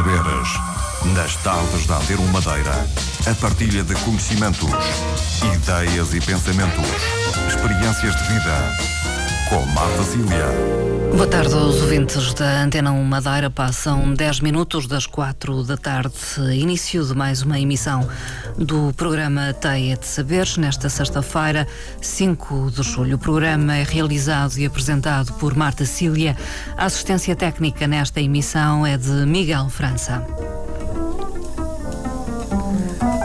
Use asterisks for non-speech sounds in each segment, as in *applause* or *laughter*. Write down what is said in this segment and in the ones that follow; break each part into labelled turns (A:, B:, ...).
A: saberes. Nas tardes da Antena Madeira, a partilha de conhecimentos, ideias e pensamentos, experiências de vida. Com Marta Cília.
B: Boa tarde aos ouvintes da Antena 1 Madeira. Passam 10 minutos das 4 da tarde. Início de mais uma emissão do programa Teia de Saberes, nesta sexta-feira, 5 de julho. O programa é realizado e apresentado por Marta Cília. A assistência técnica nesta emissão é de Miguel França.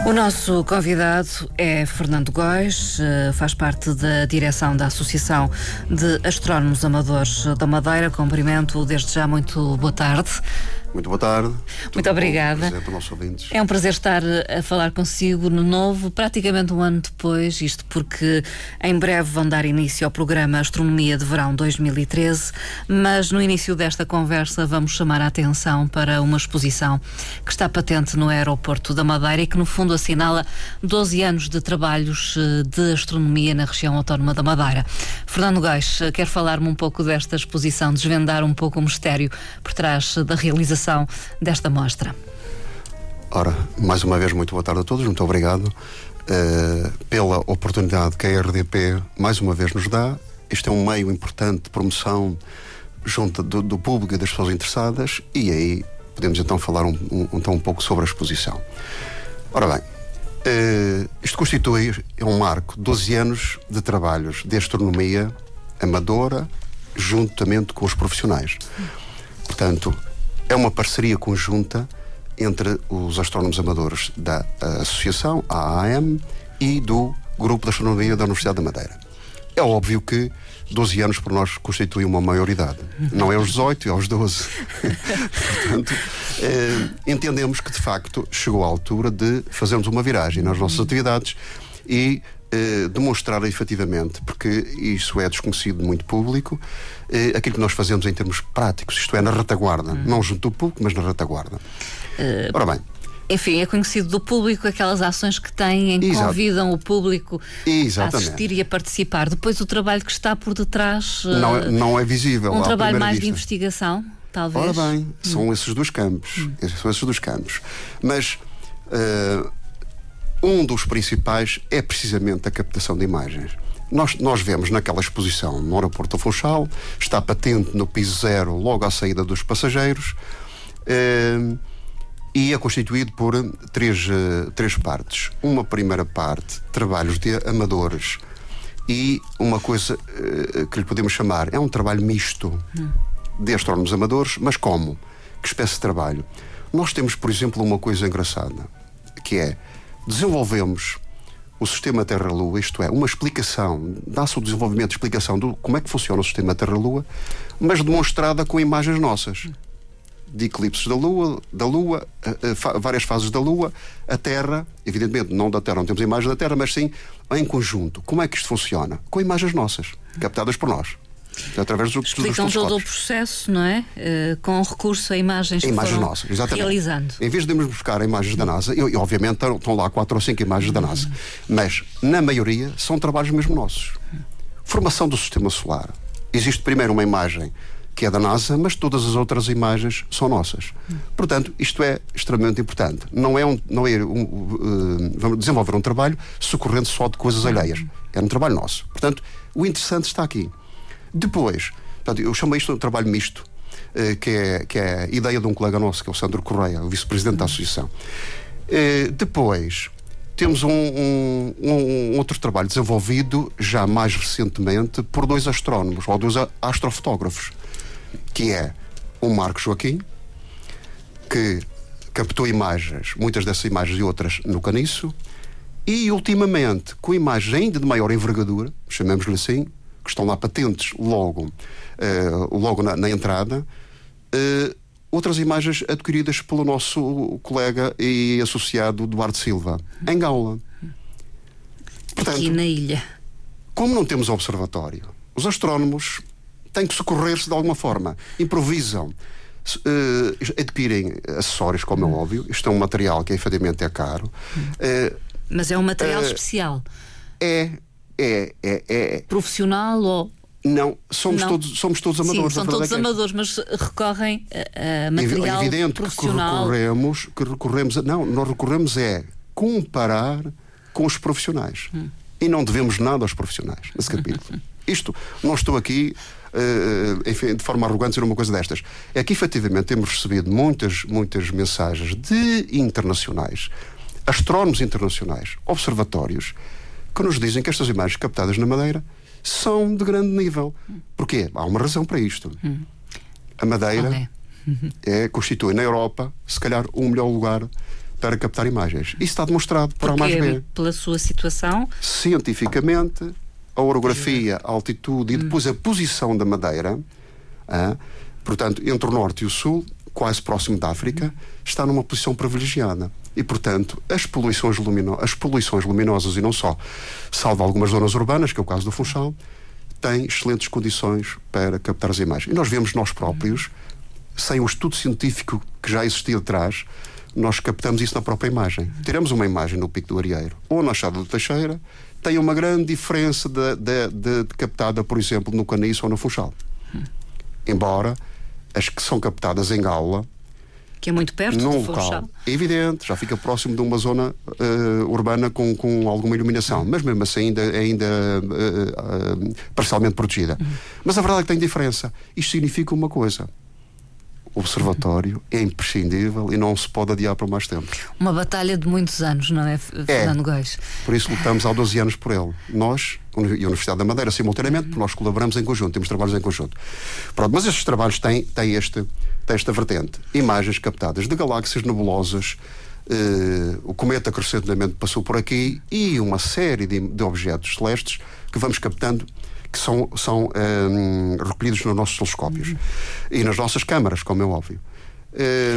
B: O nosso convidado é Fernando Góis, eh, faz parte da direção da Associação de Astrónomos Amadores da Madeira. Cumprimento desde já muito boa tarde.
C: Muito boa tarde.
B: Muito obrigada. É um prazer estar a falar consigo no novo, praticamente um ano depois, isto porque em breve vão dar início ao programa Astronomia de Verão 2013, mas no início desta conversa vamos chamar a atenção para uma exposição que está patente no aeroporto da Madeira e que no fundo assinala 12 anos de trabalhos eh, de astronomia na região autónoma da Madeira. Fernando Gais, eh, quer falar-me um pouco desta exposição, desvendar um pouco o mistério por trás da realização desta mostra.
C: Ora, mais uma vez, muito boa tarde a todos, muito obrigado uh, pela oportunidade que a RDP mais uma vez nos dá. Este é um meio importante de promoção junto do, do público e das pessoas interessadas, e aí podemos então falar um, um, então um pouco sobre a exposição. Ora bem, uh, isto constitui é um marco, 12 anos de trabalhos de astronomia amadora, juntamente com os profissionais. Portanto, é uma parceria conjunta entre os astrónomos amadores da associação, a AAM, e do Grupo de Astronomia da Universidade da Madeira. É óbvio que 12 anos por nós constitui uma maioridade. Não é aos 18, é aos 12. *laughs* Portanto, eh, entendemos que de facto chegou a altura de fazermos uma viragem nas nossas atividades e eh, demonstrar efetivamente, porque isso é desconhecido muito público, eh, aquilo que nós fazemos em termos práticos, isto é, na retaguarda, hum. não junto do público, mas na retaguarda. Uh, Ora bem.
B: Enfim, é conhecido do público aquelas ações que têm em que Exato. convidam o público Exatamente. a assistir e a participar. Depois o trabalho que está por detrás.
C: Não é, não é visível.
B: Um trabalho mais
C: vista.
B: de investigação, talvez.
C: Ora bem, são hum. esses dois campos. Hum. São esses dois campos. Mas uh, um dos principais é precisamente a captação de imagens. Nós, nós vemos naquela exposição no aeroporto Funchal, está patente no piso zero logo à saída dos passageiros, eh, e é constituído por três, eh, três partes. Uma primeira parte, trabalhos de amadores, e uma coisa eh, que lhe podemos chamar, é um trabalho misto de astrónomos amadores, mas como? Que espécie de trabalho? Nós temos, por exemplo, uma coisa engraçada, que é desenvolvemos o sistema Terra-Lua, isto é, uma explicação, dá-se o desenvolvimento, explicação do como é que funciona o sistema Terra-Lua, mas demonstrada com imagens nossas. De eclipses da Lua, da Lua, várias fases da Lua, a Terra, evidentemente não da Terra, não temos imagens da Terra, mas sim em conjunto. Como é que isto funciona? Com imagens nossas, captadas por nós. Através do,
B: Explicam todo o processo, não é? Uh, com recurso a imagens que imagens nossas, exatamente. realizando.
C: Em vez de irmos buscar imagens da NASA, e, e obviamente estão lá quatro ou cinco imagens da NASA, mas na maioria são trabalhos mesmo nossos. Formação do sistema solar. Existe primeiro uma imagem que é da NASA, mas todas as outras imagens são nossas. Portanto, isto é extremamente importante. Não é, um, não é um, uh, vamos desenvolver um trabalho socorrendo só de coisas alheias. É um trabalho nosso. Portanto, o interessante está aqui. Depois, portanto, eu chamo isto de um trabalho misto, eh, que é, que é a ideia de um colega nosso, que é o Sandro Correia, o vice-presidente da associação. Eh, depois, temos um, um, um, outro trabalho desenvolvido já mais recentemente por dois astrónomos, ou dois astrofotógrafos, que é o Marco Joaquim, que captou imagens, muitas dessas imagens e outras no caniço, e ultimamente, com imagens ainda de maior envergadura, chamemos-lhe assim, que estão lá patentes logo, uh, logo na, na entrada. Uh, outras imagens adquiridas pelo nosso colega e associado Duarte Silva, em Gaula.
B: Portanto, Aqui na ilha.
C: Como não temos observatório, os astrónomos têm que socorrer-se de alguma forma, improvisam. Uh, adquirem acessórios, como é óbvio. Isto é um material que efetivamente é caro.
B: Mas é um material especial.
C: É, é, é, é.
B: Profissional ou
C: Não, somos, não. Todos, somos todos amadores.
B: Sim, são todos é amadores, mas recorrem a, a material
C: é evidente
B: profissional.
C: Que recorremos, que recorremos a, não, nós recorremos é comparar com os profissionais. Hum. E não devemos nada aos profissionais nesse capítulo. *laughs* Isto, não estou aqui uh, enfim, de forma arrogante dizer uma coisa destas. É que efetivamente temos recebido muitas, muitas mensagens de internacionais, astrónomos internacionais, observatórios, que nos dizem que estas imagens captadas na Madeira são de grande nível. Porquê? Há uma razão para isto. A Madeira *laughs* é, constitui na Europa, se calhar, o um melhor lugar para captar imagens. Isso está demonstrado por A mais B.
B: Pela sua situação?
C: Cientificamente, a orografia, a altitude e depois a posição da Madeira, ah, portanto, entre o norte e o sul, quase próximo da África, está numa posição privilegiada. E, portanto, as poluições, lumino as poluições luminosas, e não só, salvo algumas zonas urbanas, que é o caso do Funchal, têm excelentes condições para captar as imagens. E nós vemos nós próprios, sem o estudo científico que já existia atrás, nós captamos isso na própria imagem. Tiramos uma imagem no Pico do Arieiro ou na Chada do Teixeira, tem uma grande diferença de, de, de, de captada, por exemplo, no Caniço ou no Funchal. Embora as que são captadas em Gaula
B: que é muito perto num
C: do local é evidente, já fica próximo de uma zona uh, urbana com, com alguma iluminação, mas mesmo assim ainda, ainda uh, uh, parcialmente protegida. Uhum. Mas a verdade é que tem diferença. Isto significa uma coisa observatório é imprescindível e não se pode adiar por mais tempo.
B: Uma batalha de muitos anos, não é, Fernando é. Góis?
C: Por isso lutamos há 12 anos por ele. Nós e a Universidade da Madeira, simultaneamente, porque nós colaboramos em conjunto, temos trabalhos em conjunto. Pronto, mas estes trabalhos têm, têm, este, têm esta vertente. Imagens captadas de galáxias nebulosas, Uh, o cometa crescentemente passou por aqui e uma série de, de objetos celestes que vamos captando que são, são um, recolhidos nos nossos telescópios uhum. e nas nossas câmaras, como é óbvio.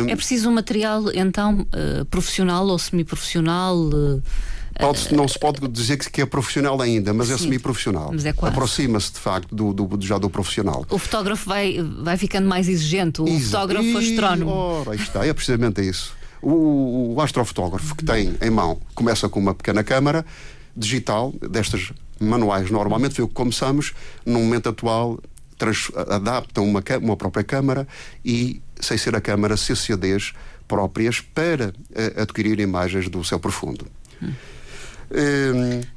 B: é preciso um material, então, uh, profissional ou semiprofissional? Uh,
C: Pode não se pode dizer que é profissional ainda, mas é é semi-profissional. É Aproxima-se de facto do, do, já do profissional.
B: O fotógrafo vai, vai ficando mais exigente, o Exa fotógrafo e, astrónomo.
C: Ora, está, é precisamente isso. O, o astrofotógrafo que tem em mão começa com uma pequena câmara digital, destas manuais normalmente, foi o que começamos, no momento atual trans, adaptam uma, uma própria câmara e, sem ser a câmara, CCDs próprias para uh, adquirir imagens do céu profundo. Hum.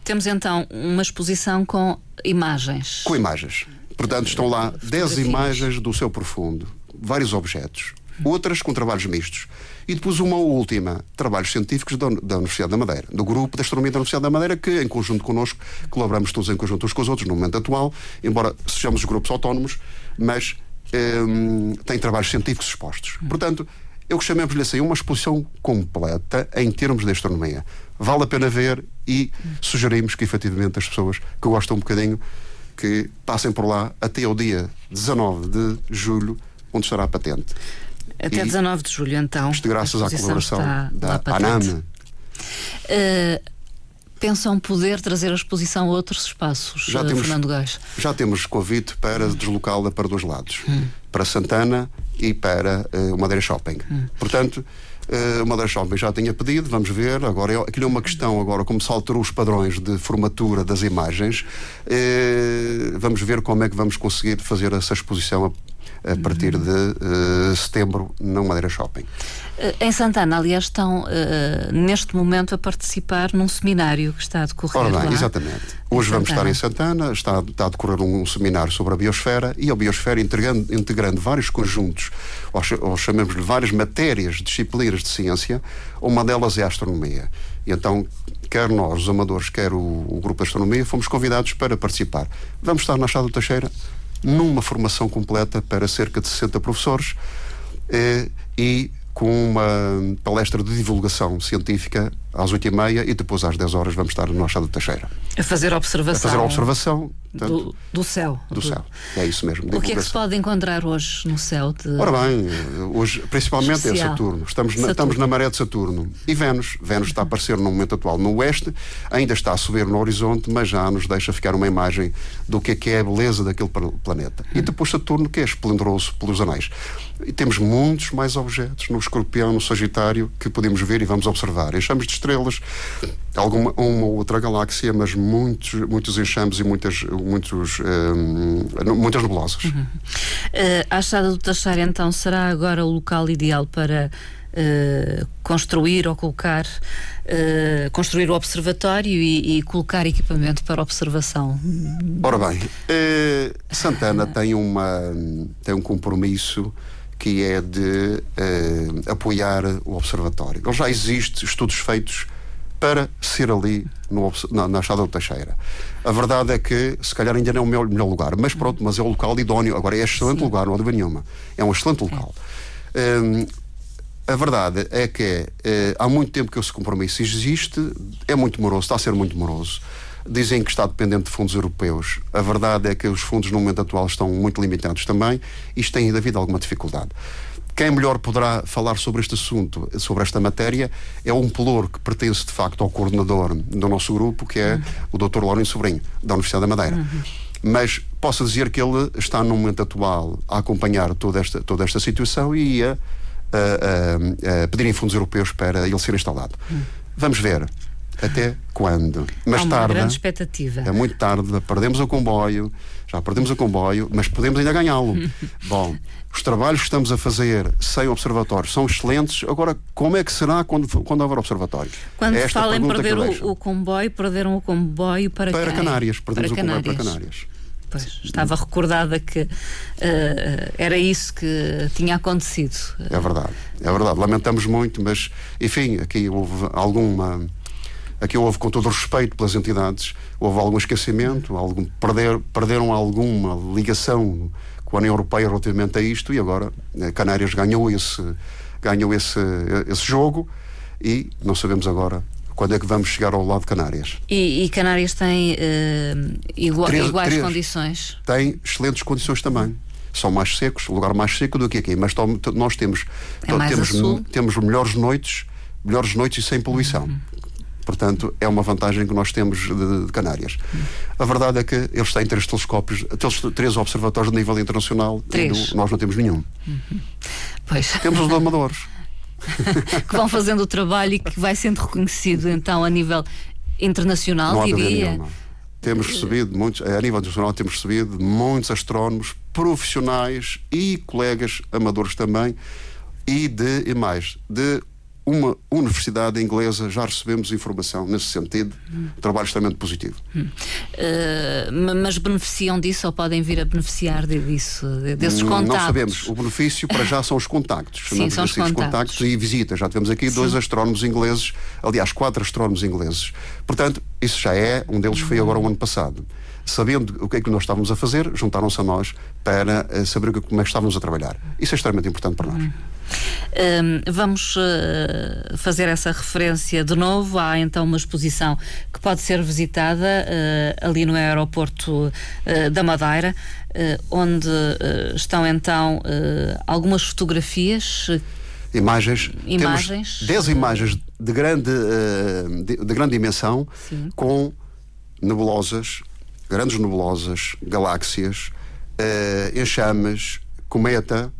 B: Temos então uma exposição com imagens.
C: Com imagens. Portanto, estão lá 10 imagens do céu profundo, vários objetos, outras com trabalhos mistos. E depois uma última, trabalhos científicos da, da, Universidade da Madeira, do grupo de astronomia da Universidade da Madeira, que em conjunto connosco, colaboramos todos em conjunto uns com os outros no momento atual, embora sejamos grupos autónomos, mas um, tem trabalhos científicos expostos. Portanto, eu que chamemos-lhe assim uma exposição completa em termos de astronomia. Vale a pena ver e sugerimos que efetivamente as pessoas que gostam um bocadinho que passem por lá até o dia 19 de julho, onde estará a patente.
B: Até e 19 de julho, então.
C: Isto graças à colaboração da ANAM.
B: Uh, pensam poder trazer a exposição a outros espaços, já uh, temos, Fernando Gás?
C: Já temos convite para hum. deslocá-la para dois lados. Hum. Para Santana e para uh, o Madeira Shopping. Hum. Portanto, uh, o Madeira Shopping já tinha pedido, vamos ver. Agora, aquilo é uma questão, agora, como se alterou os padrões de formatura das imagens, uh, vamos ver como é que vamos conseguir fazer essa exposição a partir de uh, setembro no Madeira Shopping.
B: Eh, em Santana, aliás, estão uh, neste momento a participar num seminário que está a decorrer.
C: Ora bem, exatamente. Hoje vamos estar em Santana, está, está a decorrer um, um, seminário sobre a biosfera e a biosfera integrando, integrando vários conjuntos, ou, ou chamemos-lhe várias matérias, disciplinas de ciência, uma delas é a astronomia. E então, quer nós, os amadores, quer o, o grupo de astronomia, fomos convidados para participar. Vamos estar na Chada do Teixeira numa formação completa para cerca de 60 professores eh, e com uma palestra de divulgação científica às 8h30 e depois às 10 horas vamos estar no Achado Teixeira.
B: A fazer observação.
C: A fazer observação.
B: do, do, céu.
C: Do, do, céu. É isso mesmo.
B: O que é que se pode encontrar hoje no céu? De...
C: Ora bem, hoje principalmente é Especial. é Saturno. Estamos na, estamos na maré de Saturno. E Vênus. Vênus está a aparecer no momento atual no oeste, ainda está a subir no horizonte, mas já nos deixa ficar uma imagem do que é, que é a beleza daquele planeta. E depois Saturno, que é esplendoroso pelos anéis. E temos muitos mais objetos no escorpião, no Sagitário, que podemos ver e vamos observar. Enxames de estrelas, alguma uma outra galáxia, mas muitos, muitos enxames e muitas, muitos, muitas nebulosas. Uhum.
B: a Achada do Taxar, então, será agora o local ideal para Uh, construir ou colocar, uh, construir o observatório e, e, colocar equipamento para observação?
C: Ora bem, uh, Santana tem, uma, tem um compromisso que é de apoiar o observatório. Ele já existe estudos feitos para ser ali no, na, na Achada do Teixeira. A verdade é que, se calhar, ainda não é o melhor, melhor lugar, mas pronto, mas é o local idóneo. Agora, é excelente Sim. lugar, não há dúvida nenhuma. É um excelente local. Um, a verdade é que eh, há muito tempo que esse compromisso existe, é muito moroso, está a ser muito moroso. Dizem que está dependente de fundos europeus. A verdade é que os fundos no momento atual estão muito limitados também. Isto tem havido alguma dificuldade. Quem melhor poderá falar sobre este assunto, sobre esta matéria, é um pelour que pertence de facto ao coordenador do nosso grupo, que é uhum. o Dr. Lourenço Sobrinho, da Universidade da Madeira. Uhum. Mas posso dizer que ele está no momento atual a acompanhar toda esta, toda esta situação e a a, a, a fundos europeus para ele ser instalado. Hum. Vamos ver. Até quando?
B: Mas Há uma tarde. grande expectativa.
C: É muito tarde, perdemos o comboio, já perdemos o comboio, mas podemos ainda ganhá-lo. *laughs* Bom, os trabalhos que estamos a fazer sem observatório são excelentes. Agora, como é que será quando, quando houver observatório?
B: Quando é falam em perder o, o, comboio, perderam o comboio para
C: Para
B: quem?
C: Canárias, perdemos para o comboio para Canárias.
B: Pois, estava recordada que uh, era isso que tinha acontecido.
C: É verdade, é verdade. Lamentamos muito, mas, enfim, aqui houve alguma. Aqui houve, com todo o respeito pelas entidades, houve algum esquecimento, algum, perder, perderam alguma ligação com a União Europeia relativamente a isto e agora eh, Canárias ganhou esse, ganhou esse, esse jogo e não sabemos agora quando é que vamos chegar ao lado de Canárias.
B: E, e Canárias tem uh, igua três, iguais três. condições?
C: Tem excelentes condições também. São mais secos, lugar mais seco do que aqui, mas nós temos,
B: é
C: temos, temos melhores noites, melhores noites e sem poluição. Uhum. Portanto, é uma vantagem que nós temos de, de Canárias. A verdade é que eles têm três telescópios, três observatórios de nível internacional
B: três.
C: e nós não temos nenhum.
B: Uhum. Pois.
C: Temos os amadores. *laughs*
B: que vão fazendo o trabalho e que vai sendo reconhecido então a nível internacional,
C: não
B: diria.
C: Temos recebido muitos, a nível internacional temos recebido muitos astrónomos profissionais e colegas amadores também e de e mais de uma universidade inglesa já recebemos informação nesse sentido, hum. trabalho extremamente positivo. Hum.
B: Uh, mas beneficiam disso ou podem vir a beneficiar disso, desses contactos?
C: Não sabemos. O benefício para já são os contactos.
B: Sim, são os
C: assim, contactos. contactos. e visitas. Já tivemos aqui Sim. dois astrónomos ingleses, aliás, quatro astrónomos ingleses. Portanto, isso já é, um deles foi agora o ano passado sabendo o que é que nós estávamos a fazer, juntaram-se a nós para uh, saber como é que estávamos a trabalhar. Isso é extremamente importante para nós.
B: Um, vamos uh, fazer essa referência de novo. Há então uma exposição que pode ser visitada uh, ali no aeroporto uh, da Madeira, onde estão então algumas fotografias.
C: Imagens.
B: Imagens.
C: Temos 10 imagens de grande, de, de, grande dimensão Sim. com nebulosas, grandes nebulosas, galáxias, enxames, cometa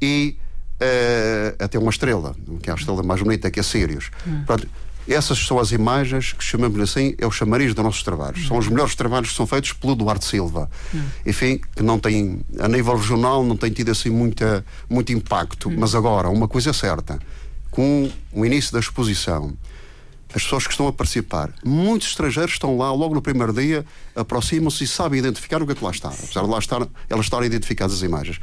C: e uh, até uma estrela, que é a estrela mais bonita, que é Sirius. Hum. Pronto, essas são as imagens que chamamos assim, é o chamariz dos nossos trabalhos. Hum. São os melhores trabalhos que são feitos pelo Duarte Silva. Hum. Enfim, que não tem, a nível regional, não tem tido assim muita, muito impacto. Hum. Mas agora, uma coisa é certa, com o início da exposição, as pessoas que estão a participar, muitos estrangeiros estão lá logo no primeiro dia, aproximam-se e sabem identificar o que é que lá está. Apesar de lá estar, elas estarem identificadas as imagens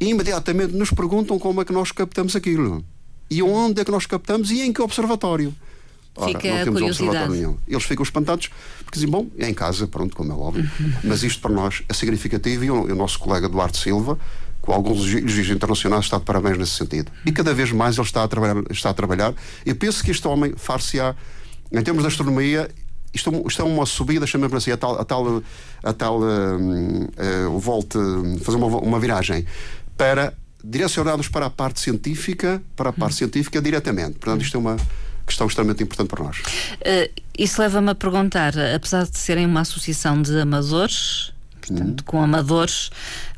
C: e imediatamente nos perguntam como é que nós captamos aquilo. E onde é que nós captamos e em que observatório.
B: Ora, Fica não temos observatório nenhum.
C: Eles ficam espantados porque dizem, bom, é em casa, pronto, como é óbvio. *laughs* Mas isto para nós é significativo e o, o nosso colega Duarte Silva, alguns elogios internacionais, está de parabéns nesse sentido. E cada vez mais ele está a trabalhar. Está a trabalhar. Eu penso que este homem far-se-á, em termos de astronomia, isto, é isto é uma subida, chamamos assim, a tal, a tal, a tal uh, uh, volte, fazer uma, uma viragem para direcionados para a parte científica, para a parte hum. científica diretamente. Portanto, isto é uma questão extremamente importante para nós.
B: Uh, isso leva-me a perguntar, apesar de serem uma associação de amadores, portanto, uhum. com amadores,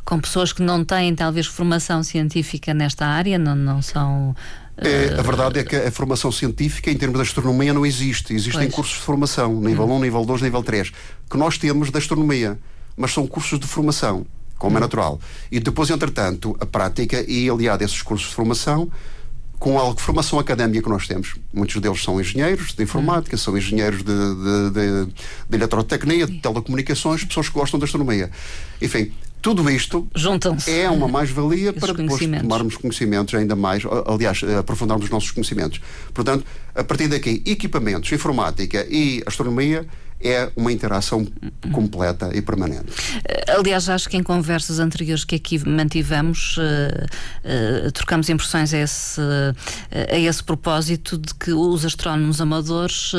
B: com pessoas que não têm talvez formação científica nesta área, não, não são
C: é, a verdade é que a formação científica, em termos de astronomia, não existe. Existem pois. cursos de formação, nível hum. 1, nível 2, nível 3, que nós temos de astronomia, mas são cursos de formação, como é hum. natural. E depois, entretanto, a prática e aliado a esses cursos de formação, com a formação académica que nós temos. Muitos deles são engenheiros de informática, são engenheiros de, de, de, de eletrotecnia, de telecomunicações, pessoas que gostam de astronomia. Enfim, tudo isto é uma mais-valia para depois tomarmos conhecimentos ainda mais, aliás, aprofundarmos os nossos conhecimentos. Portanto, a partir daqui, equipamentos, informática e astronomia é uma interação completa e permanente.
B: Eh, aliás, acho que em conversas anteriores que aqui mantivemos, uh, uh, trocamos impressões a esse, uh, a esse propósito de que os astrónomos amadores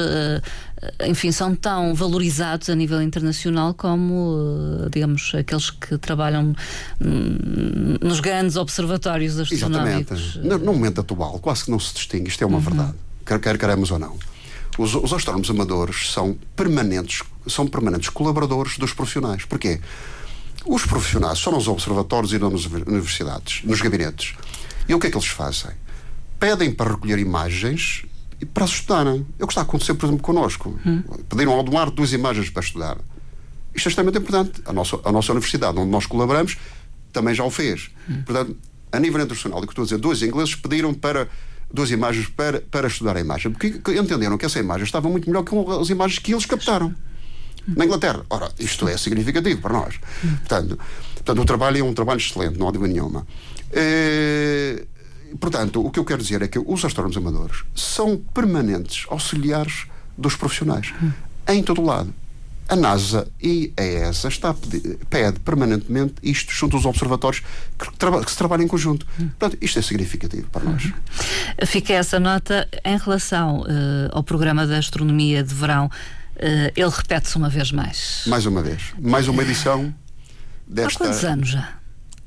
B: enfim, são tão valorizados a nível internacional como, digamos, aqueles que trabalham hum, nos grandes observatórios astronómicos.
C: Exatamente. No, no, momento atual, quase que não se distingue, isto é uma uhum. verdade, quer, quer queremos ou não. Os, os astrónomos amadores são permanentes, são permanentes colaboradores dos profissionais. Porquê? Os profissionais são nos observatórios e nas universidades, nos gabinetes. E o que é que eles fazem? Pedem para recolher imagens e para estudarem. É o que está a acontecer, por exemplo, connosco. Hum. Pediram ao Domar duas imagens para estudar. Isto é extremamente importante. A nossa, a nossa universidade, onde nós colaboramos, também já o fez. Hum. Portanto, a nível internacional, o que estou a dizer, dois ingleses pediram para duas imagens para, para estudar a imagem, porque entenderam que essa imagem estava muito melhor que as imagens que eles captaram na Inglaterra. Ora, isto é significativo para nós. Portanto, portanto o trabalho é um trabalho excelente, não há dúvida nenhuma. E, portanto, o que eu quero dizer é que os astrónomos amadores são permanentes auxiliares dos profissionais, em todo o lado a NASA e a ESA está a pedir, pede permanentemente isto junto aos observatórios que, traba, que se trabalhem em conjunto. Portanto, isto é significativo para nós. Uhum.
B: Fica essa nota em relação uh, ao programa da astronomia de verão. Uh, ele repete-se uma vez mais.
C: Mais uma vez. Mais uma edição desta.
B: Há quantos anos já?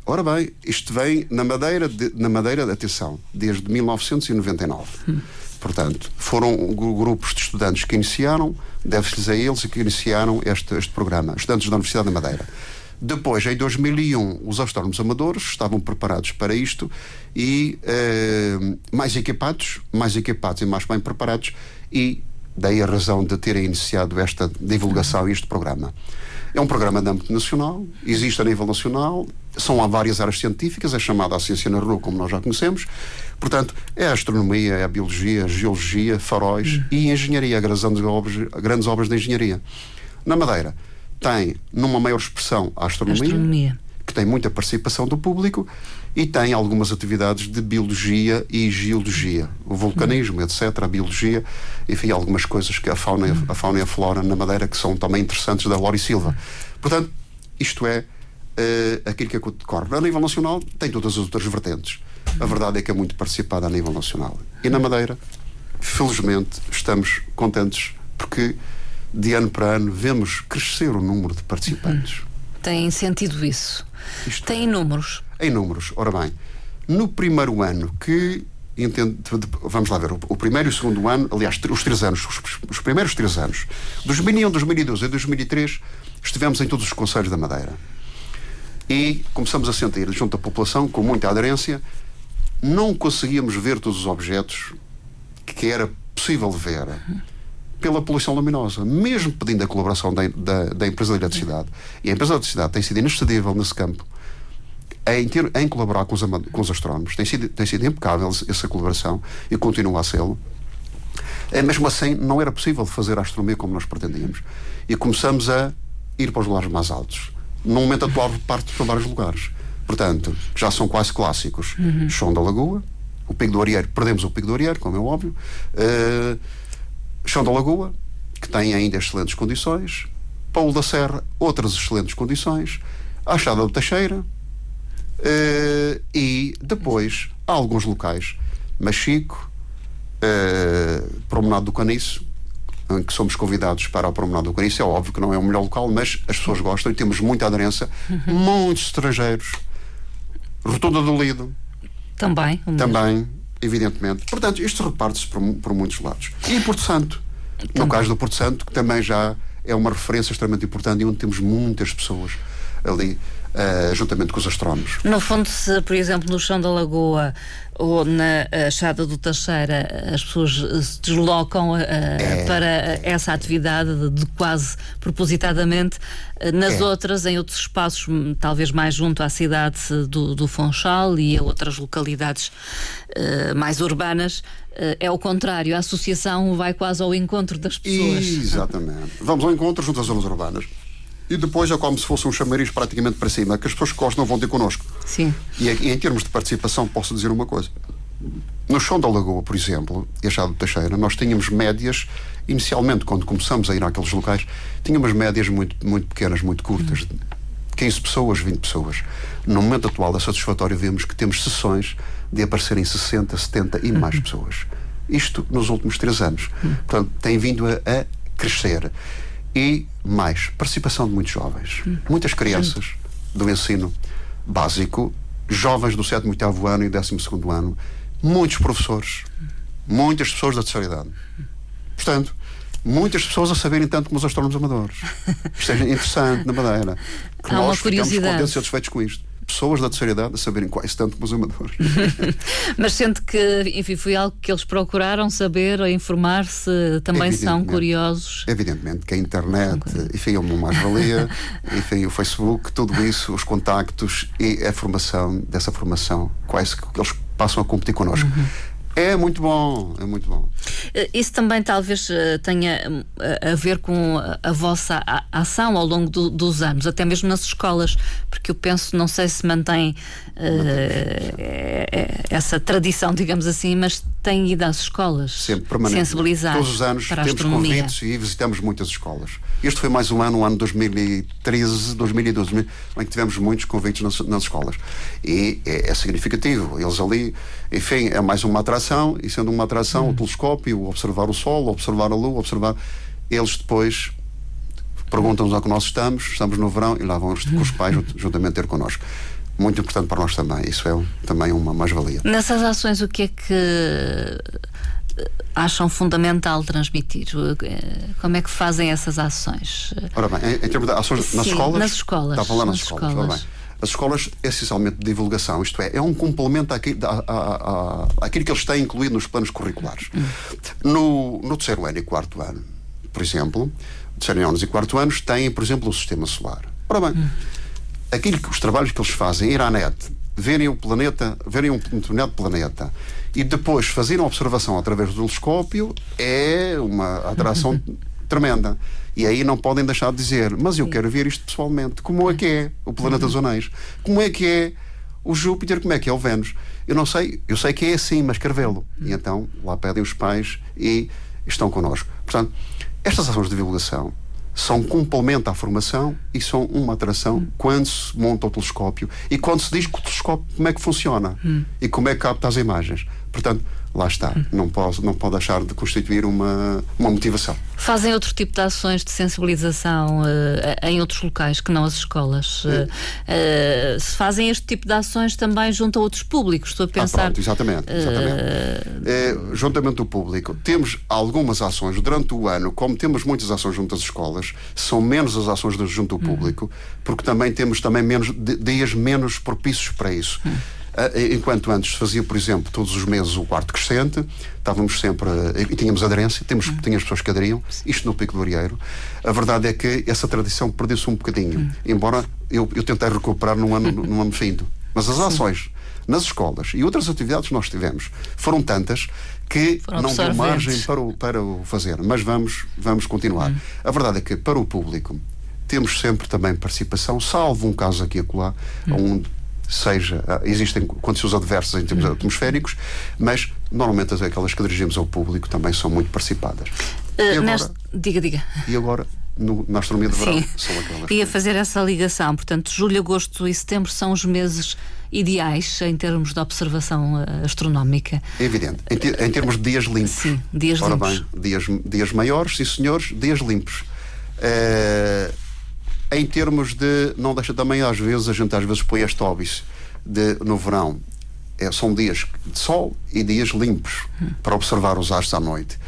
C: Ora bem, isto vem na Madeira, de, na Madeira, atenção, desde 1999. Hum. Portanto, foram grupos de estudantes que iniciaram, deve-se-lhes a eles que iniciaram este, este programa, estudantes da Universidade da Madeira. Depois, em 2001, os astrónomos amadores estavam preparados para isto e eh, mais equipados, mais equipados e mais bem preparados, e daí a razão de terem iniciado esta divulgação e este programa. É um programa de âmbito nacional, existe a nível nacional, são há várias áreas científicas, é chamada a ciência na rua, como nós já conhecemos. Portanto, é a astronomia, é a biologia, a geologia, faróis uhum. e engenharia, grandes obras, grandes obras de engenharia. Na Madeira, tem, numa maior expressão, a astronomia, astronomia, que tem muita participação do público, e tem algumas atividades de biologia e geologia, o vulcanismo, uhum. etc., a biologia, enfim, algumas coisas que a fauna, uhum. a fauna e a flora na Madeira que são também interessantes da Lori Silva. Portanto, isto é uh, aquilo que ocorre. A nível nacional, tem todas as outras vertentes. A verdade é que é muito participada a nível nacional. E na Madeira, felizmente, estamos contentes porque de ano para ano vemos crescer o número de participantes.
B: Tem sentido isso? Isto Tem números?
C: Em números. Ora bem, no primeiro ano que Entendo, vamos lá ver, o, primeiro e o segundo ano, aliás, os três anos, os, os primeiros três anos, 2001, 2012 e 2003, estivemos em todos os conselhos da Madeira. E começamos a sentir, junto à população, com muita aderência, não conseguíamos ver todos os objetos que era possível ver pela poluição luminosa, mesmo pedindo a colaboração da, da, da empresa de eletricidade. E a empresa de eletricidade tem sido inexcedível nesse campo em, ter, em colaborar com os, com os astrónomos. Tem sido, tem sido impecável essa colaboração e continua a ser. É, mesmo assim, não era possível fazer a astronomia como nós pretendíamos. E começamos a ir para os lugares mais altos. No momento atual, parte para vários lugares. Portanto, já são quase clássicos. Uhum. Chão da Lagoa, o Pico do Arieiro, perdemos o Pico do Arieiro, como é óbvio. Uh, Chão da Lagoa, que tem ainda excelentes condições. Paulo da Serra, outras excelentes condições. A Achada do Teixeira. Uh, e depois, há alguns locais. Machico, uh, Promenade do Caniço, em que somos convidados para a Promenade do Caniço. É óbvio que não é o melhor local, mas as pessoas gostam e temos muita aderência. Uhum. Muitos estrangeiros Rotunda do Lido.
B: Também.
C: Também, evidentemente. Portanto, isto reparte-se por, por, muitos lados. E Porto Santo. Também. No caso do Porto Santo, que também já é uma referência extremamente importante e onde temos muitas pessoas ali uh, juntamente com os astrónomos.
B: No fundo, se, por exemplo, no chão da Lagoa ou na Chada do Teixeira as pessoas se deslocam uh, é, para essa atividade de, de quase propositadamente, uh, nas é. outras, em outros espaços, hum, talvez mais junto à cidade do, do Funchal e a outras localidades mais urbanas, é o contrário, a associação vai quase ao encontro das pessoas.
C: Exatamente. Vamos ao encontro junto às zonas urbanas e depois é como se fosse um chamariz praticamente para cima, que as pessoas que gostam vão ter connosco.
B: Sim.
C: E, e em termos de participação, posso dizer uma coisa. No chão da Lagoa, por exemplo, e Achado de Teixeira, nós tínhamos médias, inicialmente, quando começamos a ir àqueles locais, tínhamos médias muito, muito pequenas, muito curtas. Uhum. 15 pessoas, 20 pessoas. No momento atual é satisfatório vemos que temos sessões de aparecerem 60, 70 e mais uhum. pessoas. Isto nos últimos três anos. Uhum. Portanto, tem vindo a, a crescer e mais participação de muitos jovens, hum. muitas crianças do ensino básico, jovens do 7 e 8 ano e 12 ano, muitos professores, muitas pessoas da terceira idade. Portanto, muitas pessoas a saberem tanto como os astrónomos amadores. Isto é interessante na Madeira.
B: Que Há nós ficamos contentes
C: e satisfeitos com isto pessoas da terceira idade a saberem quase tanto como os amadores. *laughs*
B: Mas sente que, enfim, foi algo que eles procuraram saber ou informar-se, também são curiosos?
C: Evidentemente que a internet, enfim, é uma mais-valia, *laughs* enfim, o Facebook, tudo isso, os contactos e a formação, dessa formação, quase que eles passam a competir connosco. Uhum. É muito bom, é muito bom.
B: Eh, isso também talvez eh, tenha eh, a ver com a vossa ação ao longo do, dos anos, até mesmo nas escolas, porque eu penso, não sei se mantém uh, essa tradição, digamos assim, mas tem ido às escolas
C: Sempre permanente.
B: sensibilizar.
C: Todos os anos
B: para
C: temos convites e visitamos muitas escolas. Este foi mais um ano, um ano 2013, 2012, em que tivemos muitos convites nas, nas escolas. E é, é significativo. Eles ali, enfim, é mais uma atração atração, e sendo uma atração, hum. o telescópio, observar o Sol, observar a Lua, observar. Eles depois perguntam-nos onde nós estamos, estamos no verão, e lá vão os, os pais juntamente ter connosco. Muito importante para nós também, isso é também uma mais-valia.
B: Nessas ações, o que é que eh, acham fundamental transmitir? Eh, como é que fazem essas ações?
C: Ora bem, em, em termos de ações
B: Sim,
C: nas escolas.
B: Nas escolas.
C: Está a falar nas, nas escolas. escolas. As escolas, essencialmente de divulgação, isto é, é um complemento àquilo, que eles têm incluído nos planos curriculares. No, no terceiro ano e quarto ano, por exemplo, terceiro anos e quarto anos têm, por exemplo, o sistema solar. Ora bem, aquilo que os trabalhos que eles fazem, ir à net, verem o planeta, verem um determinado planeta e depois fazerem observação através do telescópio é uma atração *laughs* tremenda. E aí não podem deixar de dizer, mas eu quero ver isto pessoalmente. Como é que é o planeta dos anéis? Como é que é o Júpiter? Como é que é o Vênus? Eu não sei, eu sei que é assim, mas quero vê-lo. E então lá pedem os pais e estão connosco. Portanto, estas ações de divulgação são um complemento à formação e são uma atração quando se monta o telescópio e quando se diz que o telescópio como é que funciona hum. e como é que capta as imagens. Portanto, lá está, não pode, não pode deixar de constituir uma, uma motivação.
B: Fazem outro tipo de ações de sensibilização uh, em outros locais que não as escolas? Uh, uh, se fazem este tipo de ações também junto a outros públicos? Estou a ah, pensar. Ah,
C: pronto, exatamente. exatamente. É, juntamente o público. Temos algumas ações durante o ano, como temos muitas ações junto às escolas, são menos as ações junto ao uhum. público, porque também temos também menos, dias menos propícios para isso. Uhum. Ah, enquanto antes fazia, por exemplo, todos os meses o quarto crescente, estávamos sempre e tínhamos aderência, temos, hum. tínhamos pessoas que aderiam, isto no Pico do Arieiro. A verdade é que essa tradição perdeu-se um bocadinho, hum. embora eu, eu tentei recuperar num ano, *laughs* num ano findo. Mas as ações nas escolas e outras atividades que nós tivemos foram tantas que foram não deu margem para o, para o fazer. Mas vamos, vamos continuar. Hum. A verdade é que para o público temos sempre também participação, salvo um caso aqui e acolá, hum. onde seja, ah, existem condições adversas em termos uhum. atmosféricos, mas normalmente aquelas que dirigimos ao público também são muito participadas.
B: Uh, agora. Diga, diga.
C: E agora, no, na astronomia de verão, Sim. são aquelas.
B: Ia fazer essa ligação, portanto, julho, agosto e setembro são os meses ideais em termos de observação ah, astronómica.
C: É evidente. Em, te, em termos de dias limpos.
B: Sim, dias Ora limpos.
C: bem, dias, dias maiores, sim senhores, dias limpos. Uh, em termos de. Não deixa também, às vezes, a gente às vezes põe este óbice de, no verão. É, são dias de sol e dias limpos para observar os astros à noite.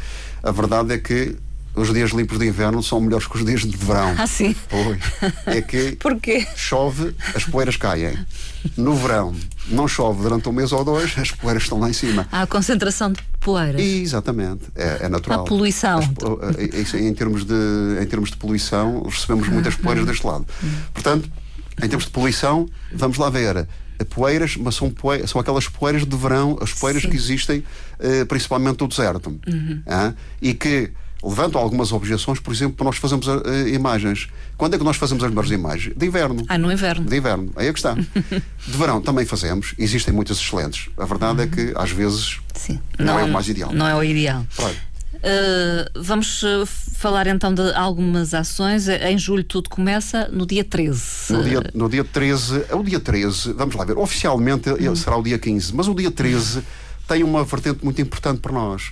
C: A verdade é que os dias limpos de inverno são melhores que os dias de verão.
B: Ah, sim?
C: Pois. É que *laughs*
B: Porquê?
C: chove, as poeiras caem. No verão, não chove durante um mês ou dois, as poeiras estão lá em cima.
B: Há a concentração de poeiras.
C: E, exatamente, é, é natural.
B: A poluição.
C: As, em, termos de, em termos de poluição, recebemos muitas poeiras deste lado. Portanto, em termos de poluição, vamos lá ver poeiras, mas são, poeiras, são aquelas poeiras de verão, as poeiras Sim. que existem principalmente no deserto. Uhum. Uh, e que levantam algumas objeções, por exemplo, para nós fazermos uh, imagens. Quando é que nós fazemos as melhores imagens? De inverno.
B: Ah, no inverno.
C: De inverno. Aí é que está. *laughs* de verão também fazemos, existem muitas excelentes. A verdade uhum. é que às vezes Sim. Não, não, é o mais ideal.
B: Não é o ideal. Claro. Uh, vamos falar então de algumas ações. Em julho tudo começa no dia 13.
C: No dia, no dia 13, é o dia 13, vamos lá ver, oficialmente hum. será o dia 15, mas o dia 13 tem uma vertente muito importante para nós.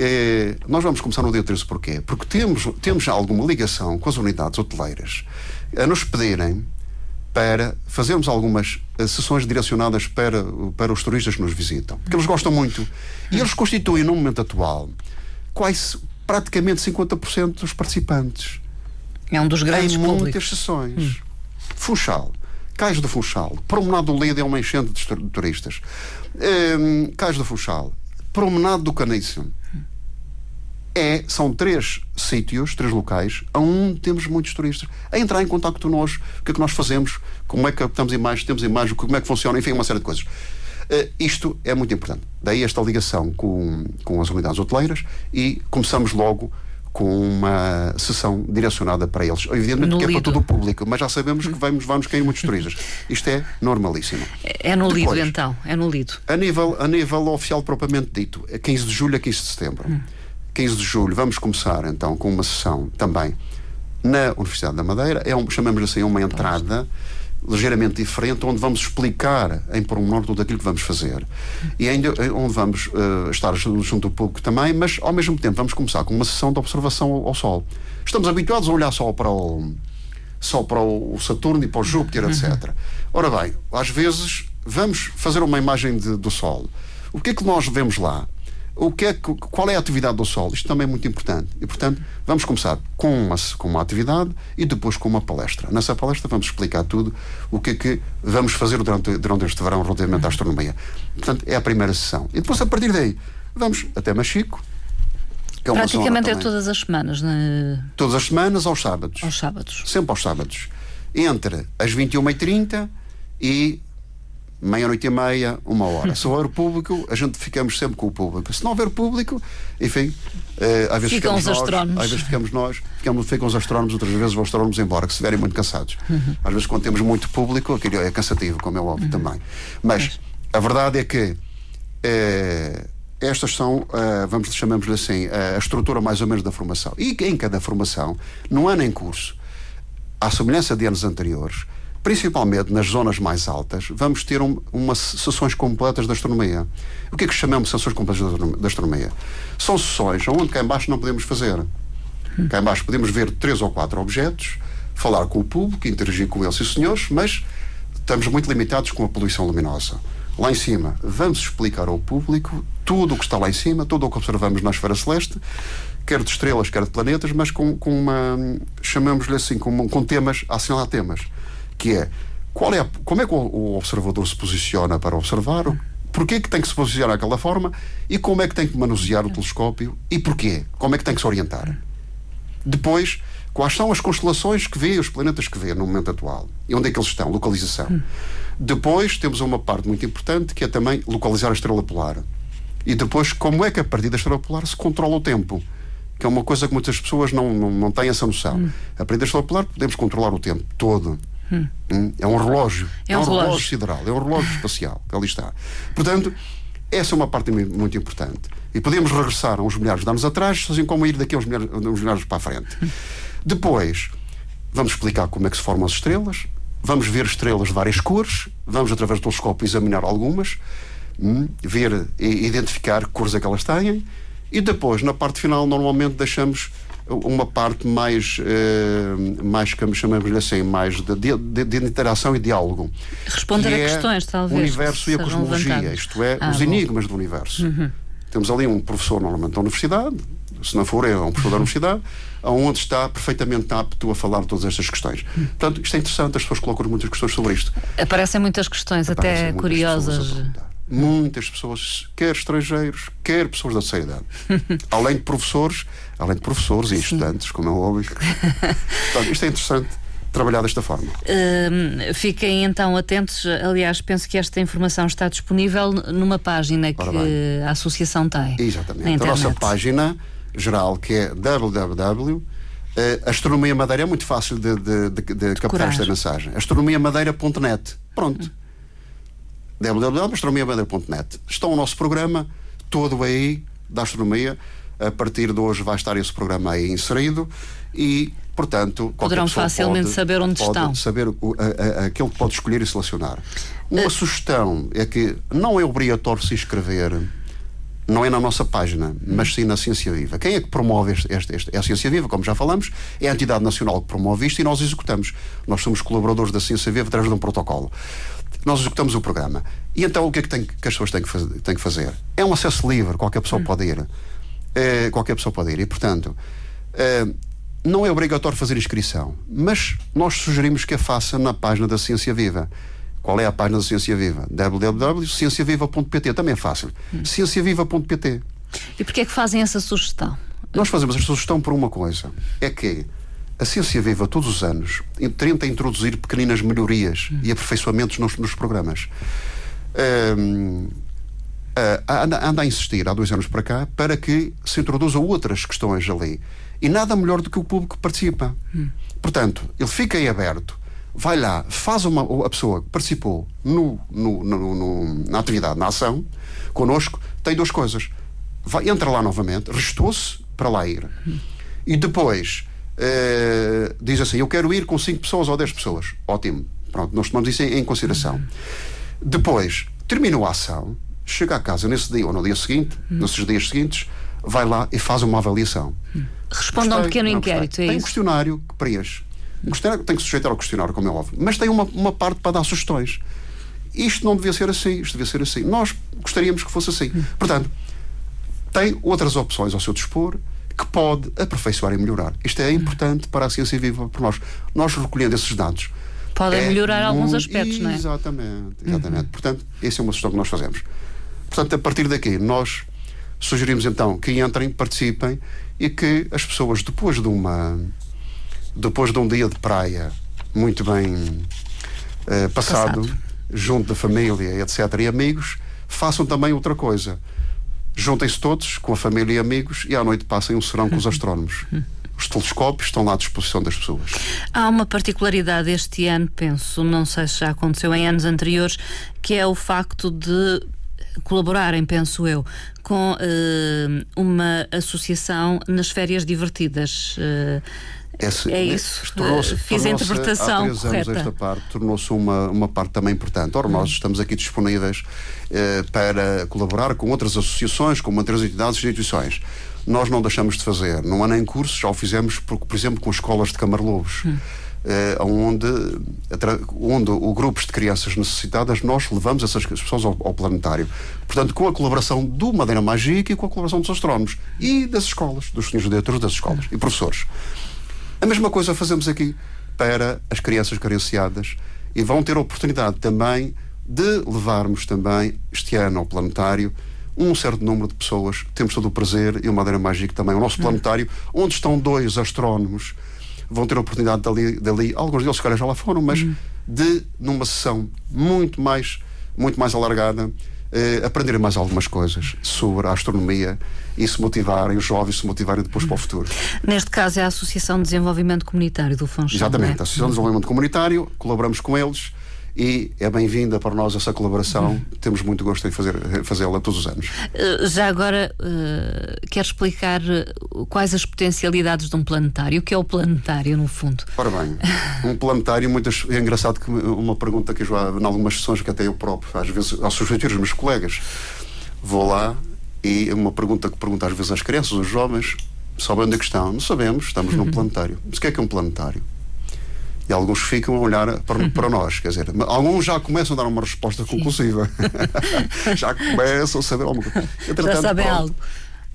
C: É, nós vamos começar no dia 13 porquê? Porque temos, temos alguma ligação com as unidades hoteleiras a nos pedirem para fazermos algumas uh, sessões direcionadas para, para os turistas que nos visitam. Porque eles gostam muito. E eles constituem, no momento atual, quase praticamente 50% dos participantes.
B: É um dos grandes
C: Em
B: públicos.
C: muitas sessões. Hum. Funchal. Cais do Funchal. Promenade do Lido é uma enchente de turistas. Um, Cais do Funchal. Promenade do Canício. É, são três sítios, três locais, onde temos muitos turistas a entrar em contato connosco, o que é que nós fazemos, como é que captamos imagens, temos imagens, como é que funciona, enfim, uma série de coisas. Uh, isto é muito importante. Daí esta ligação com, com as unidades hoteleiras e começamos logo com uma sessão direcionada para eles. Evidentemente no que é para todo o público, mas já sabemos que vamos, vamos cair muitos turistas. Isto é normalíssimo.
B: É, é no Depois, Lido, então. É no Lido.
C: A nível, a nível oficial propriamente dito, 15 de julho a 15 de setembro. Hum. 15 de julho vamos começar então com uma sessão também na Universidade da Madeira. É um, chamamos assim uma entrada ligeiramente diferente, onde vamos explicar em pormenor tudo aquilo que vamos fazer. E ainda eh, onde vamos uh, estar junto ao público também, mas ao mesmo tempo vamos começar com uma sessão de observação ao, ao Sol. Estamos habituados a olhar só para o só para o Saturno e para o Júpiter, etc. Uhum. Ora bem, às vezes vamos fazer uma imagem de, do Sol. O que é que nós vemos lá? O que é, qual é a atividade do Sol? Isto também é muito importante. E, portanto, vamos começar com uma, com uma atividade e depois com uma palestra. Nessa palestra vamos explicar tudo o que é que vamos fazer durante, durante este verão relativamente à astronomia. Portanto, é a primeira sessão. E depois, a partir daí, vamos até Machico.
B: Que é Praticamente é todas as semanas, né?
C: Todas as semanas, aos sábados.
B: Aos sábados.
C: Sempre aos sábados. Entre as 21h30 e meia-noite e meia, uma hora. Se houver público, a gente ficamos sempre com o público. Se não houver público, enfim, uh, às vezes
B: ficam
C: ficamos
B: os nós, astrónomos.
C: às vezes ficamos nós, ficamos, ficam os astrónomos, outras vezes os astrónomos embora, que se estiverem muito cansados. Uhum. Às vezes, quando temos muito público, aquilo é cansativo, como é óbvio uhum. também. Mas a verdade é que uh, estas são, uh, vamos chamamos-lhe assim, a estrutura mais ou menos da formação. E em cada formação, no ano em curso, à semelhança de anos anteriores, principalmente nas zonas mais altas, vamos ter um, umas sessões completas de astronomia. O que é que chamamos de sessões completas de astronomia? São sessões onde cá embaixo não podemos fazer. Cá embaixo podemos ver três ou quatro objetos, falar com o público, interagir com eles e senhores, mas estamos muito limitados com a poluição luminosa. Lá em cima, vamos explicar ao público tudo o que está lá em cima, tudo o que observamos na esfera celeste, quer de estrelas, quer de planetas, mas com, com uma, chamamos-lhe assim, com, com temas, assinalar temas que é, qual é a, como é que o, observador se posiciona para observar, porquê é que tem que se posicionar daquela forma e como é que tem que manusear o telescópio e porquê, como é que tem que se orientar. Depois, quais são as constelações que vê, os planetas que vê no momento atual e onde é que eles estão, localização. Depois temos uma parte muito importante que é também localizar a estrela polar. E depois, como é que a partir da estrela polar se controla o tempo? Que é uma coisa que muitas pessoas não, não, não têm essa noção. Hum. A partir da estrela polar podemos controlar o tempo todo. Hum. É um relógio.
B: É um, é um relógio.
C: relógio sideral, é um relógio espacial que ali está. Portanto, essa é uma parte muito importante. E podemos regressar a uns milhares de anos atrás, assim como ir daqui a uns milhares, uns milhares para a frente. Depois, vamos explicar como é que se formam as estrelas, vamos ver estrelas de várias cores, vamos, através do telescópio, examinar algumas, hum, ver e identificar que cores é que elas têm, e depois, na parte final, normalmente deixamos uma parte mais, uh, mais chamamos-lhe assim, mais de, de, de, interação e diálogo.
B: Responder a é questões, talvez.
C: O universo e a cosmologia, isto é, ah, os bom. enigmas do universo. Uhum. Temos ali um professor, normalmente, da universidade, Se não for, é um professor da universidade, onde está perfeitamente apto a falar de todas estas questões. Portanto, isto é interessante, as pessoas colocam muitas questões sobre isto.
B: Aparecem muitas questões, Aparecem até curiosas.
C: Muitas pessoas, quer estrangeiros, quer pessoas da sociedade. *laughs* além de professores, além de professores e estudantes, como é óbvio. *laughs* Portanto, isto é interessante trabalhar desta forma.
B: Uh, fiquem então atentos. Aliás, penso que esta informação está disponível numa página que a associação tem.
C: Exatamente. A nossa página geral, que é www. Uh, astronomia Madeira é muito fácil de, de, de, de captar esta mensagem. astronomiamadeira.net. Pronto. Hum. www.astronomiamadeira.net. Está o nosso programa todo aí da astronomia. A partir de hoje vai estar esse programa aí inserido e Portanto,
B: poderão facilmente
C: pode,
B: saber onde
C: pode
B: estão.
C: Saber o, a, a, aquele que pode escolher e selecionar. Uma uh, sugestão é que não é obrigatório se inscrever, não é na nossa página, mas sim na Ciência Viva. Quem é que promove este, este, este, é a Ciência Viva, como já falamos, é a entidade nacional que promove isto e nós executamos. Nós somos colaboradores da Ciência Viva através de um protocolo. Nós executamos o programa. E então o que é que, tem, que as pessoas têm que, fazer, têm que fazer? É um acesso livre, qualquer pessoa hum. pode ir. É, qualquer pessoa pode ir. E, portanto, é, não é obrigatório fazer inscrição, mas nós sugerimos que a faça na página da Ciência Viva. Qual é a página da Ciência Viva? www.cienciaviva.pt. Também é fácil. Hum. cienciaviva.pt.
B: E porquê é que fazem essa sugestão?
C: Nós fazemos a sugestão por uma coisa. É que a Ciência Viva, todos os anos, tenta introduzir pequeninas melhorias hum. e aperfeiçoamentos nos, nos programas. Um, anda, anda a insistir há dois anos para cá para que se introduzam outras questões ali. E nada melhor do que o público que participa. Hum. Portanto, ele fica aí aberto, vai lá, faz uma. A pessoa que participou no, no, no, no na atividade, na ação, connosco, tem duas coisas. Vai, entra lá novamente, restou-se para lá ir. Hum. E depois uh, diz assim: Eu quero ir com 5 pessoas ou 10 pessoas. Ótimo. Pronto, nós tomamos isso em, em consideração. Hum. Depois, terminou a ação, chega a casa nesse dia ou no dia seguinte, hum. nesses dias seguintes, vai lá e faz uma avaliação.
B: Hum. Responda a um pequeno inquérito. É
C: tem
B: um
C: questionário que preenche. Um questionário tem que sujeitar ao questionário, como é óbvio. Mas tem uma, uma parte para dar sugestões. Isto não devia ser assim, isto devia ser assim. Nós gostaríamos que fosse assim. Portanto, tem outras opções ao seu dispor que pode aperfeiçoar e melhorar. Isto é importante para a ciência viva para nós. Nós recolhendo esses dados.
B: Podem é melhorar alguns aspectos, não é?
C: Exatamente, exatamente. Uhum. Portanto, essa é uma sugestão que nós fazemos. Portanto, a partir daqui, nós sugerimos então que entrem, participem e que as pessoas, depois de uma depois de um dia de praia muito bem uh, passado, passado, junto da família, etc., e amigos, façam também outra coisa. Juntem-se todos com a família e amigos e à noite passem um serão com os *laughs* astrónomos. Os telescópios estão lá à disposição das pessoas.
B: Há uma particularidade este ano, penso, não sei se já aconteceu em anos anteriores, que é o facto de colaborarem, penso eu, com uh, uma associação nas férias divertidas. Uh, esse, é isso. Uh, fiz a interpretação há três correta.
C: esta parte tornou-se uma, uma parte também importante. Ora, nós estamos aqui disponíveis para colaborar com outras associações, com outras entidades e instituições. Nós não deixamos de fazer. Não há nem cursos, já o fizemos, por, por exemplo, com escolas de Camarlobos. Hum uh, onde, onde o grupos de crianças necessitadas nós levamos essas pessoas ao, ao, planetário. Portanto, com a colaboração do Madeira Mágica e com a colaboração dos astrónomos e das escolas, dos senhores diretores das escolas e professores. A mesma coisa fazemos aqui para as crianças carenciadas e vão ter a oportunidade também de levarmos também este ano ao planetário um certo número de pessoas. Temos todo o prazer e o Madeira Mágica também, o nosso planetário, onde estão dois astrónomos vão ter a oportunidade dali, dali alguns deles se calhar já lá foram, mas uhum. de, numa sessão muito mais, muito mais alargada, eh, aprenderem mais algumas coisas sobre a astronomia e se motivarem, os jovens se motivarem depois para o futuro.
B: Neste caso é a Associação de Desenvolvimento Comunitário do Funchal.
C: Exatamente,
B: é?
C: a Associação de Desenvolvimento Comunitário, colaboramos com eles e é bem-vinda para nós essa colaboração. Uhum. Temos muito gosto em fazer, fazê-la todos os anos.
B: Uh, já agora, uh, quer explicar eh, quais as potencialidades de um planetário? O que é o planetário, no fundo?
C: Ora bem, um planetário, muitas, é engraçado que uma pergunta que eu já, em algumas sessões que até eu próprio, às vezes, ao substituir os meus colegas, vou lá e uma pergunta que pergunto às vezes às crianças, aos jovens, sabem onde é que estão? Não sabemos, estamos uhum. num planetário. Mas o que é que é um planetário? E alguns ficam a olhar para, uhum. para nós. Quer dizer, alguns já começam a dar uma resposta conclusiva. *laughs* já começam a saber alguma coisa.
B: já sabem algo.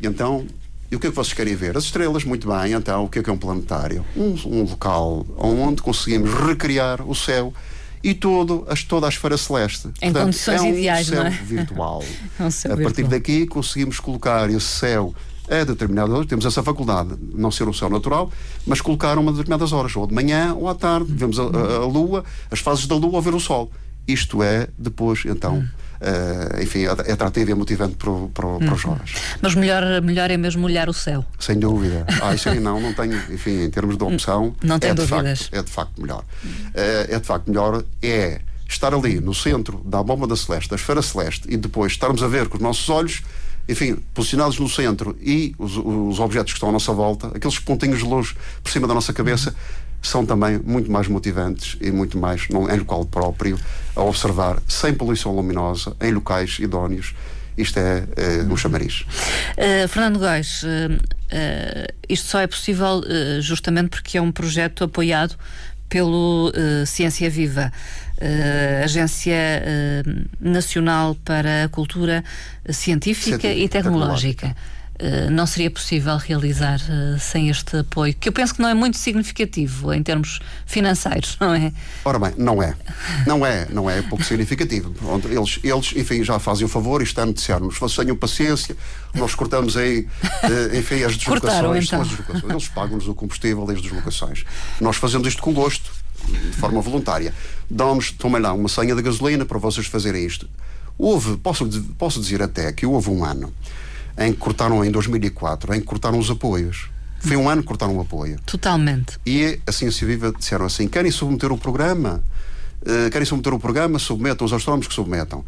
C: Então, E o que é que vocês querem ver? As estrelas, muito bem. Então, o que é que é um planetário? Um, um local onde conseguimos recriar o céu e todo, as, toda a esfera celeste.
B: Em Portanto, condições
C: é um
B: ideais,
C: céu
B: não é?
C: virtual. *laughs*
B: é um céu
C: a partir
B: virtual.
C: daqui conseguimos colocar esse céu a determinadas horas, temos essa faculdade, não ser um céu natural, mas colocar uma determinadas horas, ou de manhã ou à tarde, vemos a, a, a Lua, as fases da Lua a ver o Sol. Isto é, depois, então, Uh, enfim, é atrativo e é motivante para, para, para os jovens.
B: Mas melhor, melhor é mesmo olhar o céu.
C: Sem dúvida. Ah, isso aí não, não tenho, enfim, em termos de opção.
B: Não tem
C: é
B: dúvidas.
C: De facto, é de facto melhor. Uh, é de facto melhor, é estar ali no centro da bomba da celeste, da esfera celeste, e depois estarmos a ver com os nossos olhos, enfim, posicionados no centro e os, os objetos que estão à nossa volta, aqueles pontinhos de luz por cima da nossa cabeça são também muito mais motivantes e muito mais num, em local próprio a observar sem poluição luminosa em locais idóneos isto é uh, um chamariz.
B: Uh, Fernando Góis, uh, isto só é possível justamente porque é um projeto apoiado pelo Ciência Viva, Agência Nacional para a Cultura Científica, Científica e Tecnológica. tecnológica. Uh, não seria possível realizar uh, sem este apoio, que eu penso que não é muito significativo em termos financeiros, *laughs* não é?
C: Ora bem, não é. Não é, não é pouco significativo. Eles, eles enfim, já fazem o favor e estão a disseram-nos, vocês tenham paciência, nós cortamos aí, uh, enfim, as deslocações.
B: Cortaram, então.
C: as deslocações. Eles pagam-nos o combustível e as deslocações. Nós fazemos isto com gosto, de forma voluntária. Dão-nos, tomem lá, uma senha de gasolina para vocês fazerem isto. Houve, posso, posso dizer até que houve um ano em que cortaram em 2004, em que cortaram os apoios. Foi um ano que cortaram o apoio.
B: Totalmente.
C: E a Ciência Viva disseram assim: querem submeter o programa? Uh, querem submeter o programa? Submetam, os astrónomos que submetam.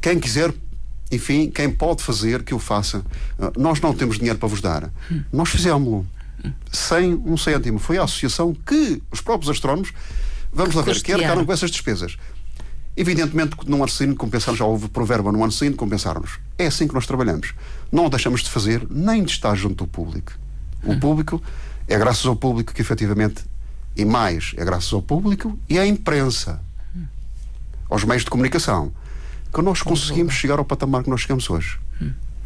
C: Quem quiser, enfim, quem pode fazer, que o faça. Uh, nós não temos dinheiro para vos dar. Hum. Nós fizemos-lo. Sem um cêntimo. Foi a associação que os próprios astrónomos, vamos lá ver, que arcaram com essas despesas. Evidentemente que no ano seguinte compensaram, já houve provérbio no ano seguinte, compensaram-nos. É assim que nós trabalhamos. Não o deixamos de fazer, nem de estar junto do público. O público, é graças ao público que efetivamente, e mais, é graças ao público e à imprensa, aos meios de comunicação, que nós conseguimos chegar ao patamar que nós chegamos hoje.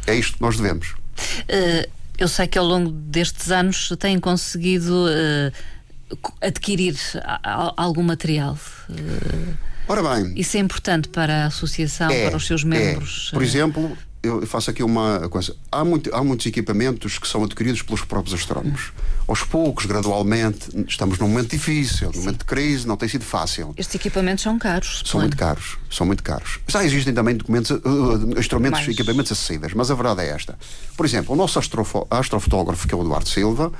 C: É isto que nós devemos.
B: Uh, eu sei que ao longo destes anos têm conseguido uh, adquirir algum material. Uh...
C: Ora bem.
B: Isso é importante para a associação, é, para os seus membros.
C: É. Por exemplo, eu faço aqui uma coisa. Há, muito, há muitos equipamentos que são adquiridos pelos próprios astrónomos. Aos poucos, gradualmente, estamos num momento difícil, num momento de crise, não tem sido fácil.
B: Estes equipamentos são caros.
C: São muito caros, são muito caros. Já existem também documentos, uh, instrumentos, Mais. equipamentos acessíveis, mas a verdade é esta. Por exemplo, o nosso astrofotógrafo, que é o Eduardo Silva,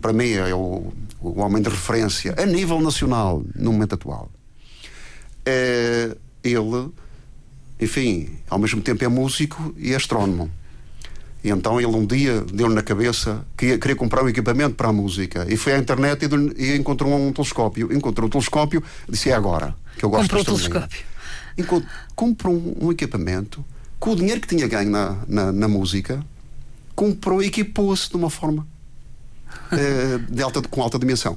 C: para mim é o, o homem de referência a nível nacional no momento atual é, ele, enfim, ao mesmo tempo é músico e astrónomo. E então ele um dia deu-lhe na cabeça que queria comprar um equipamento para a música. E foi à internet e, e encontrou um telescópio. Encontrou o telescópio disse: É agora que eu gosto
B: Comprou o telescópio.
C: Comprou um, um, equipamento com o dinheiro que tinha ganho na, na, na música, comprou e equipou-se de uma forma eh, de alta, com alta dimensão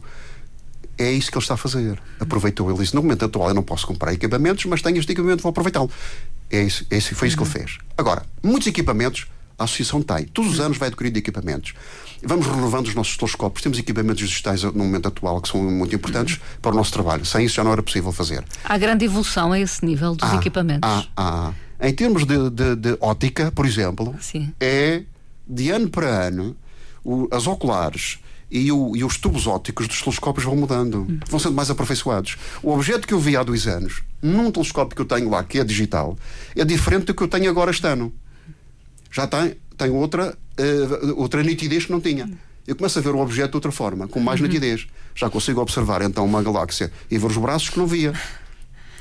C: é isso que ele está a fazer. Aproveitou. Ele disse: no momento atual eu não posso comprar equipamentos, mas tenho este equipamento, vou aproveitá-lo. É isso, é isso, foi isso que ele fez. Agora, muitos equipamentos a associação tem. Todos os anos vai adquirindo equipamentos. Vamos renovando os nossos telescópios. Temos equipamentos digitais no momento atual que são muito importantes uhum. para o nosso trabalho. Sem isso já não era possível fazer.
B: Há grande evolução a esse nível dos
C: há,
B: equipamentos.
C: Há, há. Em termos de, de, de ótica, por exemplo,
B: Sim.
C: é de ano para ano o, as oculares e, o, e, os tubos ópticos dos telescópios vão mudando, vão sendo mais aperfeiçoados. O objeto que eu vi há dois anos, num telescópio que eu tenho lá, que é digital, é diferente do que eu tenho agora este ano. Já tem, tem outra, uh, outra nitidez que não tinha. Eu começo a ver o objeto de outra forma, com mais uhum. nitidez. Já consigo observar então uma galáxia e ver os braços que não via.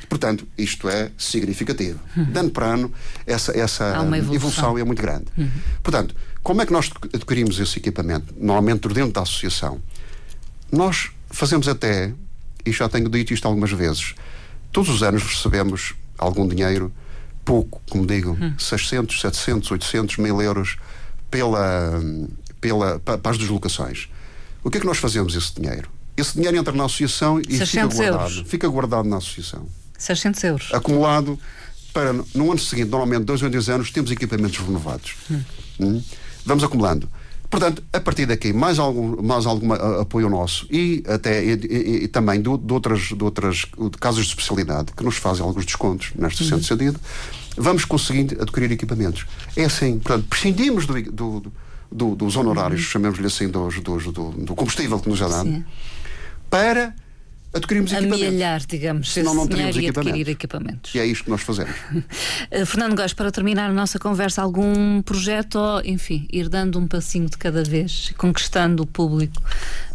C: Portanto, isto é significativo. Uhum. De ano para ano, essa, essa evolução. evolução. é muito grande. Uhum. Portanto, como é que nós adquirimos esse equipamento? Normalmente dentro da associação. Nós fazemos até, e já tenho dito isto algumas vezes, todos os anos recebemos algum dinheiro, pouco, como digo, hum. 600, 700, 800 mil euros pela, pela, para as deslocações. O que é que nós fazemos esse dinheiro? Esse dinheiro entra na associação e fica guardado, euros. fica guardado na associação.
B: 600 euros.
C: Acumulado para, no ano seguinte, normalmente, dois ou três anos, temos equipamentos renovados. Hum. Hum? Vamos acumulando. Portanto, a partir daqui, mais algum mais algum apoio nosso e até e, e, e também de, de, outras, de outras de casos de especialidade que nos fazem alguns descontos neste uhum. sentido, vamos conseguindo adquirir equipamentos. É assim, portanto, prescindimos do, do, do dos honorários, uhum. chamemos-lhe assim, dos, dos, do, do, combustível que nos é dado, para adquirimos equipamentos.
B: Amealhar, digamos,
C: Senão não teríamos equipamentos.
B: adquirir equipamentos.
C: E é isto que nós fazemos. *laughs*
B: Eh, Fernando Góes, para terminar a nossa conversa, algum projeto ou, enfim, ir dando um passinho de cada vez, conquistando o público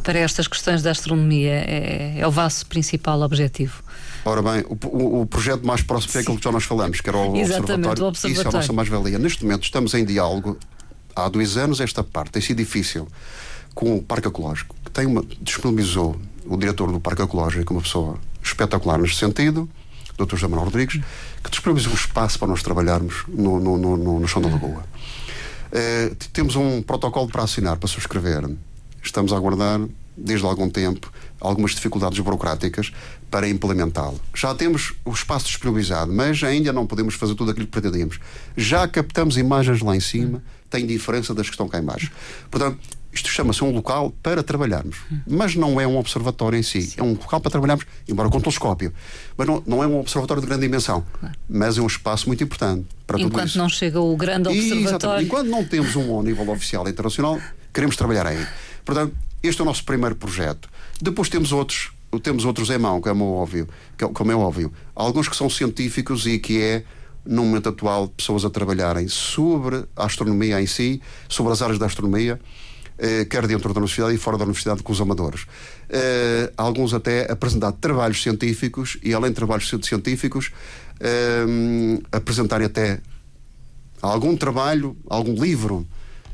B: para estas questões da astronomia, é, é o vosso principal objetivo?
C: Ora bem, o, o, o, projeto mais próximo é aquilo que já nós falamos, que era o
B: Exatamente, observatório. O observatório.
C: Isso é a nossa mais-valia. Neste momento estamos em diálogo. Há dois anos esta parte tem sido difícil com o Parque Ecológico, que tem uma, disponibilizou o diretor do Parque Ecológico, uma pessoa espetacular neste sentido, Dr. José Manuel Rodrigues, que disponibilizou um espaço para nós trabalharmos no, no, no, no chão da Lagoa. Uh, temos um protocolo para assinar, para subscrever. Estamos a aguardar, desde algum tempo, algumas dificuldades burocráticas para implementá-lo. Já temos o espaço disponibilizado, mas ainda não podemos fazer tudo aquilo que pretendíamos. Já captamos imagens lá em cima, tem diferença das que estão cá em baixo. Portanto, isto chama-se um local para trabalharmos, mas não é um observatório em si. Sim. É um local para trabalharmos, embora com telescópio. Mas não, não é um observatório de grande dimensão. Claro. Mas é um espaço muito importante para
B: Enquanto
C: tudo isso.
B: não chega o grande observatório.
C: E, Enquanto não temos um ao nível oficial internacional, queremos trabalhar aí. Portanto, este é o nosso primeiro projeto. Depois temos outros, temos outros em mão, como é óbvio. Como é óbvio. Alguns que são científicos e que é no momento atual, pessoas a trabalharem sobre a astronomia em si, sobre as áreas da astronomia, quer dentro da universidade e fora da universidade com os amadores. Eh, alguns até apresentar trabalhos científicos e, além de trabalhos científicos, eh, apresentarem até algum trabalho, algum livro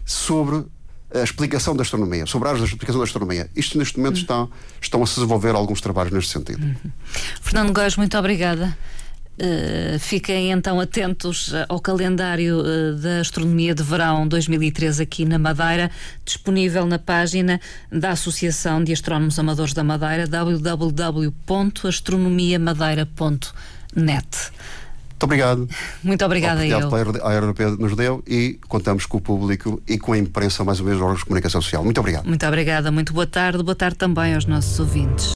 C: sobre a explicação da astronomia, sobre a área da explicação da astronomia. Isto neste momento uhum. estão, estão a se desenvolver alguns trabalhos neste sentido. Uhum.
B: Fernando Góes, muito obrigada. Uh, fiquem então atentos ao calendário uh, da Astronomia de Verão 2013 aqui na Madeira, disponível na página da Associação de Astrónomos Amadores da Madeira, www.astronomiamadeira.net.
C: Muito obrigado. *laughs*
B: Muito obrigada eu.
C: Obrigado pela Europeia nos deu e contamos com o público e com a imprensa, mais ou menos, órgãos de comunicação social. Muito obrigado.
B: Muito obrigada. Muito boa tarde. Boa tarde também aos nossos ouvintes.